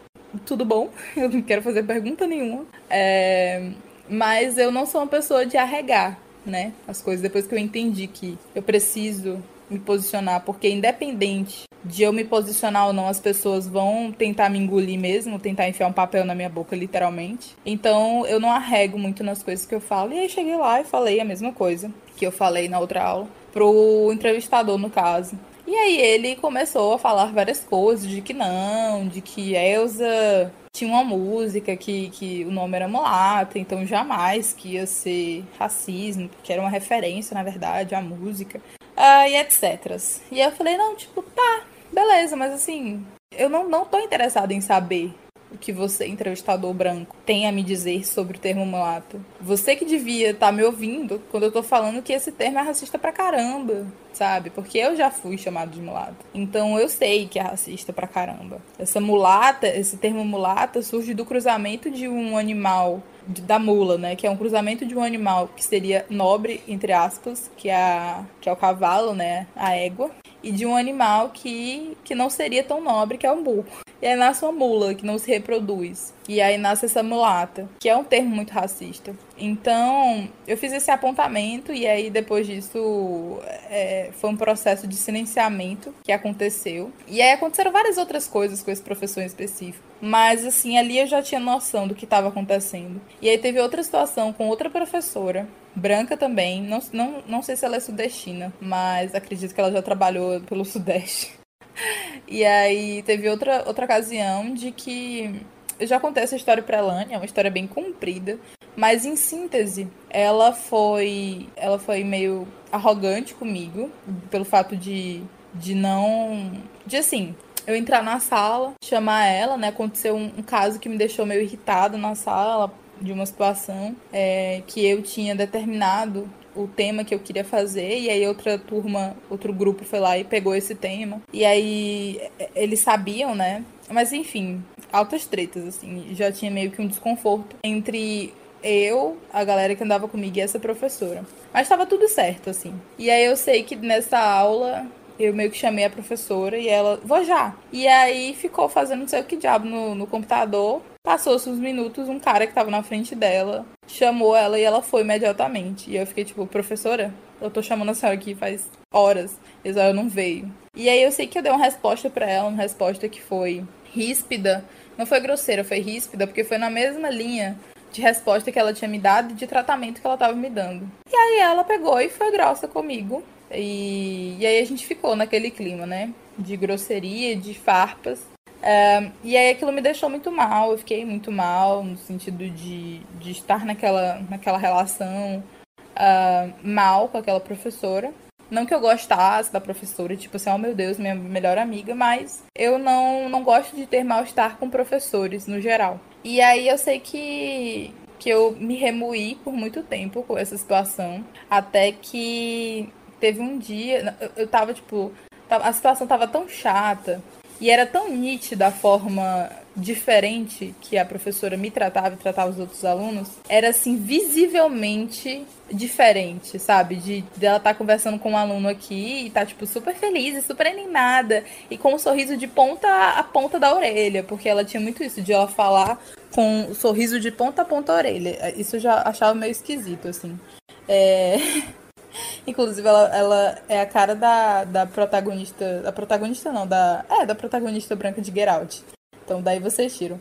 S2: "Tudo bom? Eu não quero fazer pergunta nenhuma". É... mas eu não sou uma pessoa de arregar, né? As coisas depois que eu entendi que eu preciso me posicionar, porque independente de eu me posicionar ou não, as pessoas vão tentar me engolir mesmo, tentar enfiar um papel na minha boca, literalmente. Então eu não arrego muito nas coisas que eu falo. E aí cheguei lá e falei a mesma coisa que eu falei na outra aula, pro entrevistador, no caso. E aí ele começou a falar várias coisas, de que não, de que Elsa tinha uma música que, que o nome era mulata, então jamais que ia ser racismo, que era uma referência, na verdade, à música, uh, e etc. E eu falei, não, tipo, tá, Beleza, mas assim, eu não, não tô interessada em saber o que você, entrevistador branco, tem a me dizer sobre o termo mulato. Você que devia estar tá me ouvindo quando eu tô falando que esse termo é racista pra caramba, sabe? Porque eu já fui chamado de mulato. Então eu sei que é racista pra caramba. Essa mulata, esse termo mulata surge do cruzamento de um animal da mula, né? Que é um cruzamento de um animal que seria nobre, entre aspas, que é, a, que é o cavalo, né? A égua e de um animal que, que não seria tão nobre, que é o burro. E aí nasce uma mula que não se reproduz. E aí nasce essa mulata, que é um termo muito racista. Então, eu fiz esse apontamento e aí depois disso é, foi um processo de silenciamento que aconteceu. E aí aconteceram várias outras coisas com esse professor em específico. Mas assim, ali eu já tinha noção do que estava acontecendo. E aí teve outra situação com outra professora branca também. Não, não, não sei se ela é sudestina, mas acredito que ela já trabalhou pelo Sudeste. E aí teve outra, outra ocasião de que. Eu já contei essa história pra Lani, é uma história bem comprida. Mas em síntese, ela foi. Ela foi meio arrogante comigo, pelo fato de, de não. De assim, eu entrar na sala, chamar ela, né? Aconteceu um, um caso que me deixou meio irritada na sala de uma situação é, que eu tinha determinado o tema que eu queria fazer e aí outra turma, outro grupo foi lá e pegou esse tema. E aí eles sabiam, né? Mas enfim, altas tretas assim, já tinha meio que um desconforto entre eu, a galera que andava comigo e essa professora. Mas estava tudo certo assim. E aí eu sei que nessa aula eu meio que chamei a professora e ela, vou já. E aí ficou fazendo não sei o que diabo no, no computador. Passou-se uns minutos, um cara que tava na frente dela chamou ela e ela foi imediatamente. E eu fiquei tipo, professora, eu tô chamando a senhora aqui faz horas. E ela não veio. E aí eu sei que eu dei uma resposta para ela, uma resposta que foi ríspida. Não foi grosseira, foi ríspida, porque foi na mesma linha de resposta que ela tinha me dado e de tratamento que ela tava me dando. E aí ela pegou e foi grossa comigo. E, e aí a gente ficou naquele clima, né? De grosseria, de farpas. Uh, e aí aquilo me deixou muito mal, eu fiquei muito mal, no sentido de, de estar naquela, naquela relação uh, mal com aquela professora. Não que eu gostasse da professora, tipo assim, oh meu Deus, minha melhor amiga, mas eu não, não gosto de ter mal-estar com professores no geral. E aí eu sei que, que eu me remoí por muito tempo com essa situação, até que teve um dia, eu, eu tava tipo, a situação tava tão chata e era tão nítida a forma diferente que a professora me tratava e tratava os outros alunos, era assim, visivelmente diferente, sabe? De dela estar tá conversando com um aluno aqui e tá, tipo, super feliz e super animada e com um sorriso de ponta a ponta da orelha, porque ela tinha muito isso, de ela falar com o sorriso de ponta a ponta da orelha. Isso eu já achava meio esquisito, assim. É. Inclusive, ela, ela é a cara da, da protagonista. Da protagonista não, da. É, da protagonista branca de Geralt. Então daí vocês tiram.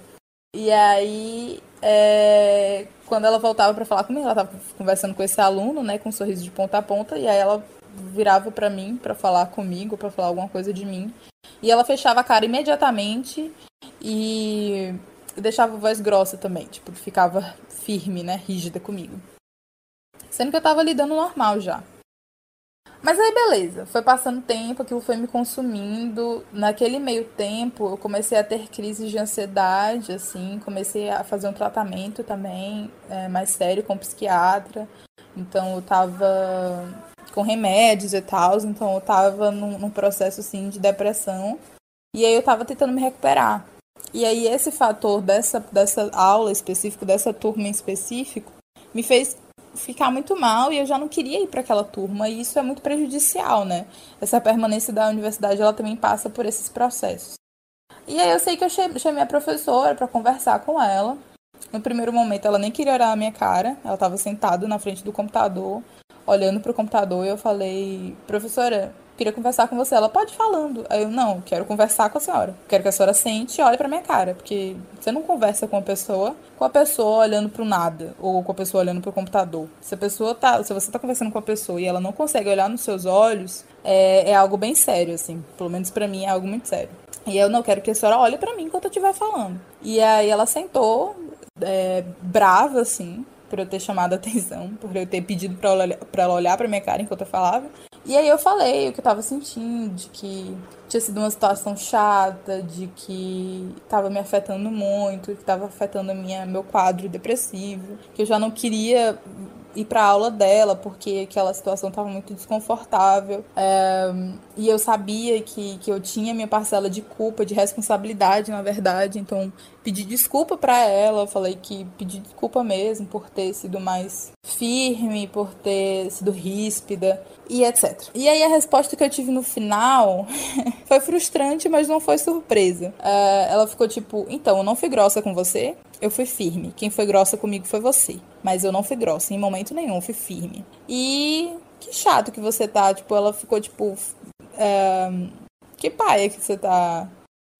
S2: E aí, é, quando ela voltava para falar comigo, ela tava conversando com esse aluno, né, com um sorriso de ponta a ponta, e aí ela virava para mim para falar comigo, para falar alguma coisa de mim. E ela fechava a cara imediatamente e deixava a voz grossa também, tipo, ficava firme, né, rígida comigo. Sendo que eu tava lidando normal já. Mas aí beleza, foi passando tempo, aquilo foi me consumindo. Naquele meio tempo, eu comecei a ter crises de ansiedade, assim, comecei a fazer um tratamento também é, mais sério com psiquiatra. Então eu tava com remédios e tal, então eu tava num, num processo assim de depressão. E aí eu tava tentando me recuperar. E aí esse fator dessa, dessa aula específica, dessa turma em específico, me fez ficar muito mal e eu já não queria ir para aquela turma e isso é muito prejudicial, né? Essa permanência da universidade ela também passa por esses processos. E aí eu sei que eu chamei a professora para conversar com ela. No primeiro momento ela nem queria olhar a minha cara, ela estava sentada na frente do computador, olhando para o computador e eu falei: "Professora, queria conversar com você. Ela pode falando. Aí eu, não, quero conversar com a senhora. Quero que a senhora sente e olhe pra minha cara. Porque você não conversa com a pessoa, com a pessoa olhando pro nada, ou com a pessoa olhando pro computador. Se a pessoa tá. Se você tá conversando com a pessoa e ela não consegue olhar nos seus olhos, é, é algo bem sério, assim. Pelo menos para mim é algo muito sério. E eu não quero que a senhora olhe para mim enquanto eu estiver falando. E aí ela sentou, é, brava, assim, por eu ter chamado a atenção, por eu ter pedido pra ela, olhar pra minha cara enquanto eu falava. E aí eu falei o que eu tava sentindo, de que tinha sido uma situação chata, de que tava me afetando muito, que tava afetando minha, meu quadro depressivo, que eu já não queria ir para aula dela porque aquela situação estava muito desconfortável é, e eu sabia que, que eu tinha minha parcela de culpa, de responsabilidade, na verdade. Então pedi desculpa para ela, falei que pedi desculpa mesmo por ter sido mais firme, por ter sido ríspida e etc. E aí a resposta que eu tive no final foi frustrante, mas não foi surpresa. É, ela ficou tipo, então, eu não fui grossa com você, eu fui firme. Quem foi grossa comigo foi você. Mas eu não fui grossa em momento nenhum, fui firme. E que chato que você tá. Tipo, ela ficou tipo. É, que paia que você tá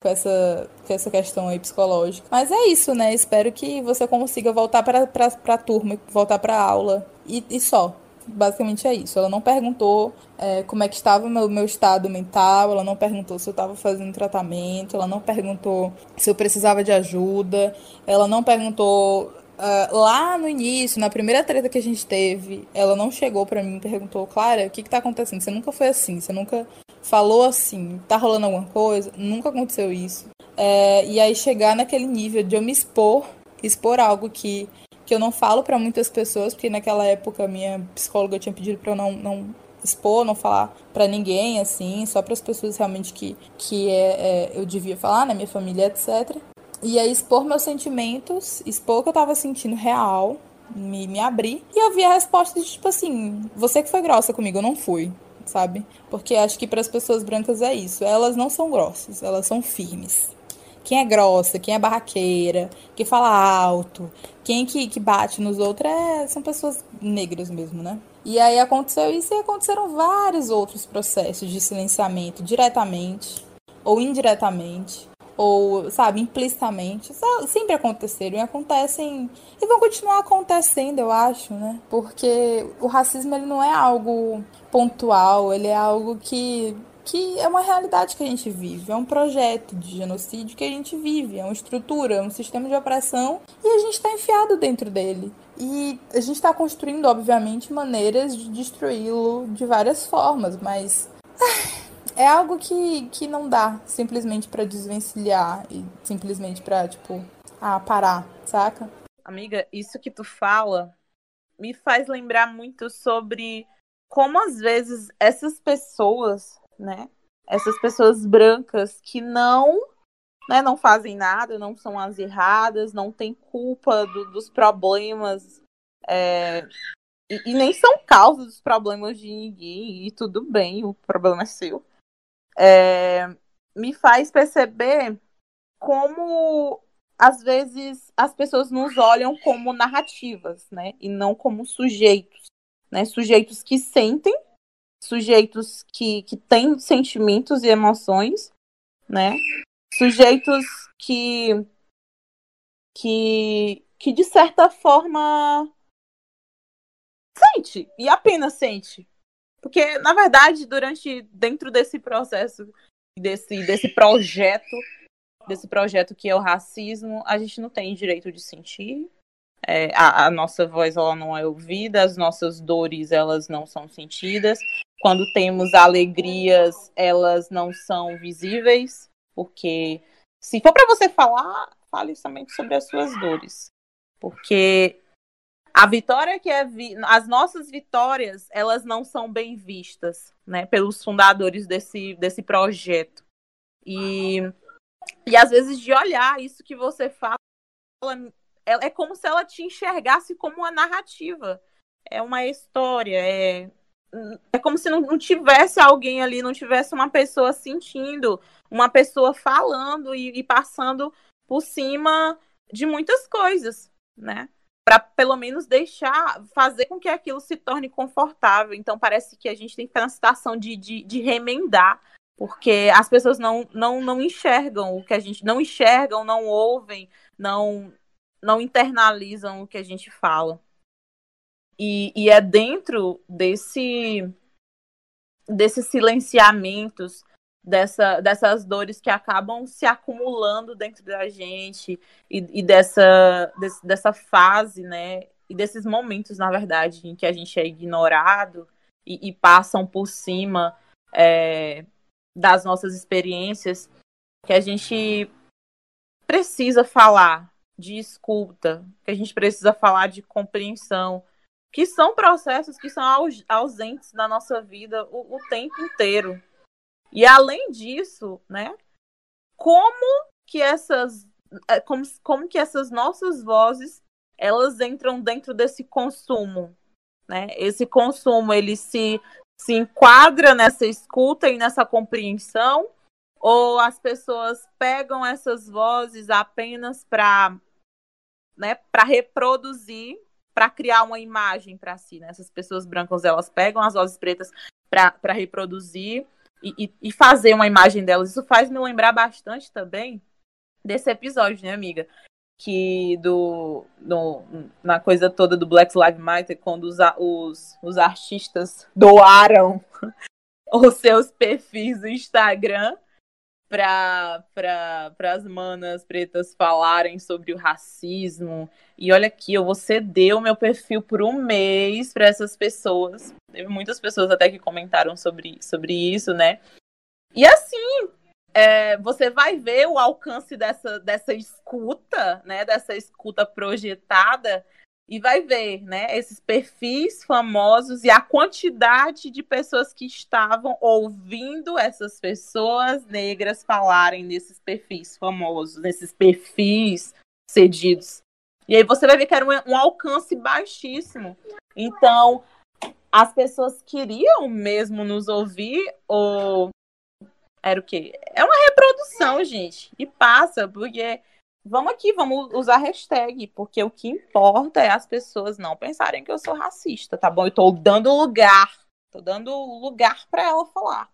S2: com essa, com essa questão aí psicológica. Mas é isso, né? Espero que você consiga voltar pra, pra, pra turma, voltar pra aula. E, e só. Basicamente é isso. Ela não perguntou é, como é que estava o meu, meu estado mental, ela não perguntou se eu estava fazendo tratamento, ela não perguntou se eu precisava de ajuda, ela não perguntou Uh, lá no início, na primeira treta que a gente teve, ela não chegou para mim e perguntou, Clara, o que que tá acontecendo? Você nunca foi assim, você nunca falou assim, tá rolando alguma coisa? Nunca aconteceu isso. É, e aí chegar naquele nível de eu me expor, expor algo que que eu não falo para muitas pessoas, porque naquela época minha psicóloga tinha pedido para eu não, não expor, não falar para ninguém, assim, só para as pessoas realmente que, que é, é, eu devia falar, na né, minha família, etc. E aí expor meus sentimentos, expor o que eu tava sentindo real, me, me abrir. E eu vi a resposta de tipo assim: você que foi grossa comigo, eu não fui, sabe? Porque acho que para as pessoas brancas é isso. Elas não são grossas, elas são firmes. Quem é grossa, quem é barraqueira, quem fala alto, quem que, que bate nos outros é, são pessoas negras mesmo, né? E aí aconteceu isso e aconteceram vários outros processos de silenciamento diretamente ou indiretamente ou, sabe, implicitamente. Sempre aconteceram e acontecem e vão continuar acontecendo, eu acho, né? Porque o racismo ele não é algo pontual, ele é algo que que é uma realidade que a gente vive, é um projeto de genocídio que a gente vive, é uma estrutura, é um sistema de opressão e a gente está enfiado dentro dele. E a gente está construindo, obviamente, maneiras de destruí-lo de várias formas, mas ah, é algo que, que não dá simplesmente para desvencilhar e simplesmente para, tipo, ah, parar, saca?
S1: Amiga, isso que tu fala me faz lembrar muito sobre como às vezes essas pessoas, né, essas pessoas brancas que não né, não fazem nada, não são as erradas, não têm culpa do, dos problemas é, e, e, nem são causa dos problemas de ninguém, e tudo bem, o problema é seu. É, me faz perceber como às vezes as pessoas nos olham como narrativas, né, e não como sujeitos, né, sujeitos que sentem, sujeitos que, que têm sentimentos e emoções, né, sujeitos que, que, que de certa forma sente e apenas sente. Porque, na verdade, durante dentro desse processo, desse, desse projeto, desse projeto que é o racismo, a gente não tem direito de sentir. É, a, a, nossa voz ela não é ouvida, as nossas dores elas não são sentidas. Quando temos alegrias, elas não são visíveis. Porque se for para você falar, fale somente sobre as suas dores. Porque a vitória que é vi... as nossas vitórias, elas não são bem vistas, né, pelos fundadores desse, desse projeto. E e às vezes de olhar isso que você fala, é, como se ela te enxergasse como uma narrativa. É uma história, é é como se não, não, tivesse alguém ali, não tivesse uma pessoa sentindo, uma pessoa falando e, e passando por cima de muitas coisas, né? Para pelo menos deixar, fazer com que aquilo se torne confortável. Então parece que a gente tem que ficar na situação de, de, de remendar, porque as pessoas não, não, não enxergam o que a gente não enxergam, não ouvem, não, não internalizam o que a gente fala. E, e é dentro desse desses silenciamentos, dessa, dessas dores que acabam se acumulando dentro da gente e, e dessa, desse, dessa fase, né? E desses momentos, na verdade, em que a gente é ignorado e, e passam por cima é, das nossas experiências, que a gente precisa falar de escuta, que a gente precisa falar de compreensão, que são processos que são ausentes na nossa vida o, o tempo inteiro. E além disso, né, como que essas é, como, como que essas nossas vozes elas entram dentro desse consumo, né? Esse consumo ele se se enquadra nessa escuta e nessa compreensão ou as pessoas pegam essas vozes apenas para né, para reproduzir para criar uma imagem para si. Né? Essas pessoas brancas elas pegam as vozes pretas para reproduzir e, e, e, fazer uma imagem delas. Isso faz me lembrar bastante também desse episódio, né, amiga? Que do, do na coisa toda do Black Lives Matter, quando os, os, os artistas doaram os seus perfis do Instagram para as manas pretas falarem sobre o racismo. E olha aqui, eu vou ceder o meu perfil por um mês para essas pessoas. Teve muitas pessoas até que comentaram sobre, sobre isso, né? E assim, é, você vai ver o alcance dessa, dessa escuta, né? Dessa escuta projetada e vai ver, né, esses perfis famosos e a quantidade de pessoas que estavam ouvindo essas pessoas negras falarem nesses perfis famosos, nesses perfis cedidos. E aí você vai ver que era um, um alcance baixíssimo. Então, as pessoas queriam mesmo nos ouvir ou era o quê? É uma reprodução, gente. E passa, porque vamos aqui, vamos usar hashtag, porque o que importa é as pessoas não pensarem que eu sou racista, tá bom? Eu tô dando lugar, tô dando lugar para ela falar.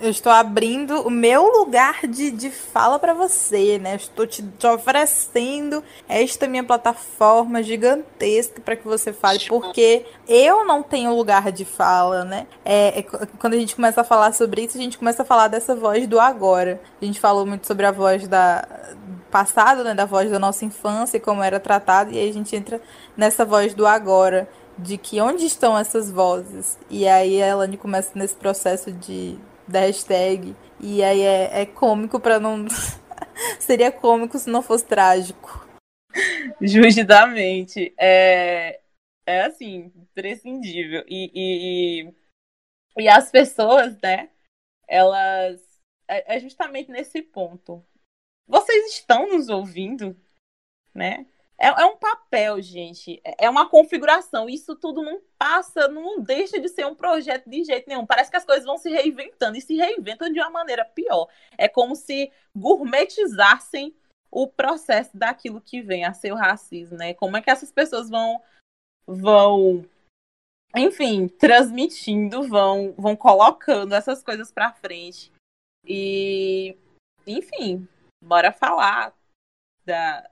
S2: Eu estou abrindo o meu lugar de, de fala para você, né? Estou te, te, oferecendo esta minha plataforma gigantesca para que você fale, porque eu não tenho lugar de fala, né? É, é, quando a gente começa a falar sobre isso, a gente começa a falar dessa voz do agora. A gente falou muito sobre a voz da passado, né? Da voz da nossa infância e como era tratado, e aí a gente entra nessa voz do agora de que onde estão essas vozes? E aí a Elane começa nesse processo de da hashtag. E aí é, é cômico para não. Seria cômico se não fosse trágico.
S1: Justamente. É, é assim, prescindível. E, e, e, e as pessoas, né? Elas. É, justamente nesse ponto. Vocês estão nos ouvindo, né? É, é, um papel, gente. É, é uma configuração. Isso tudo não passa, não deixa de ser um projeto de jeito nenhum. Parece que as coisas vão se reinventando e se reinventam de uma maneira pior. É como se gourmetizassem o processo daquilo que vem a ser o racismo, né? Como é que essas pessoas vão vão enfim, transmitindo, vão vão colocando essas coisas para frente. E enfim, bora falar da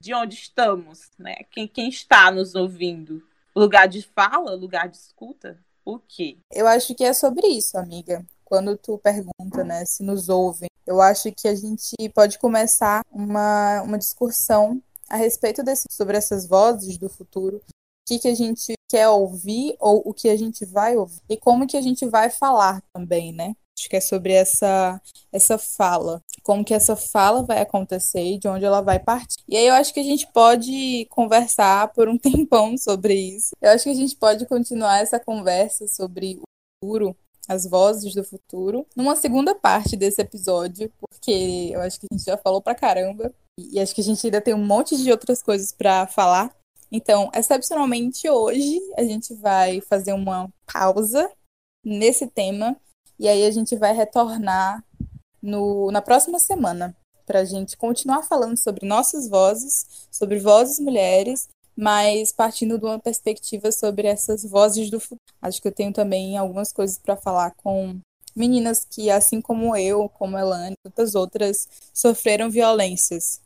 S1: de onde estamos, né? Quem, quem está nos ouvindo. Lugar de fala, lugar de escuta, o quê?
S2: Eu acho que é sobre isso, amiga. Quando tu pergunta, né, se nos ouvem, eu acho que a gente pode começar uma, uma discussão a respeito desse, sobre essas vozes do futuro, o que, que a gente quer ouvir ou o que a gente vai ouvir e como que a gente vai falar também, né? Acho que é sobre essa, essa fala. Como que essa fala vai acontecer e de onde ela vai partir. E aí eu acho que a gente pode conversar por um tempão sobre isso. Eu acho que a gente pode continuar essa conversa sobre o futuro as vozes do futuro, numa segunda parte desse episódio, porque eu acho que a gente já falou pra caramba e acho que a gente ainda tem um monte de outras coisas para falar. Então, excepcionalmente hoje, a gente vai fazer uma pausa nesse tema e aí a gente vai retornar no, na próxima semana para a gente continuar falando sobre nossas vozes, sobre vozes mulheres, mas partindo de uma perspectiva sobre essas vozes do futuro. Acho que eu tenho também algumas coisas para falar com meninas que, assim como eu, como Elane e tantas outras, sofreram violências.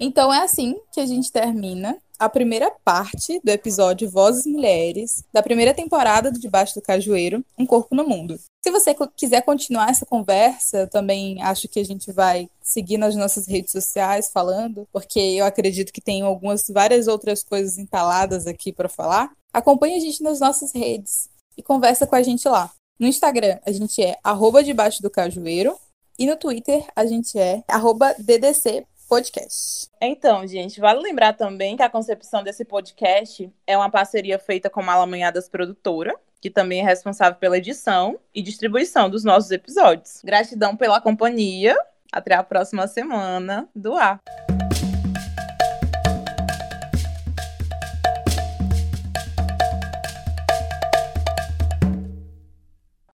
S2: Então é assim que a gente termina a primeira parte do episódio Vozes Mulheres, da primeira temporada do Debaixo do Cajueiro, Um Corpo no Mundo. Se você quiser continuar essa conversa, também acho que a gente vai seguir nas nossas redes sociais falando, porque eu acredito que tem algumas várias outras coisas entaladas aqui para falar. Acompanhe a gente nas nossas redes e conversa com a gente lá. No Instagram, a gente é arroba debaixo do cajueiro. E no Twitter, a gente é arroba DDC podcast.
S1: Então, gente, vale lembrar também que a concepção desse podcast é uma parceria feita com Malamanhadas Produtora, que também é responsável pela edição e distribuição dos nossos episódios. Gratidão pela companhia. Até a próxima semana do ar.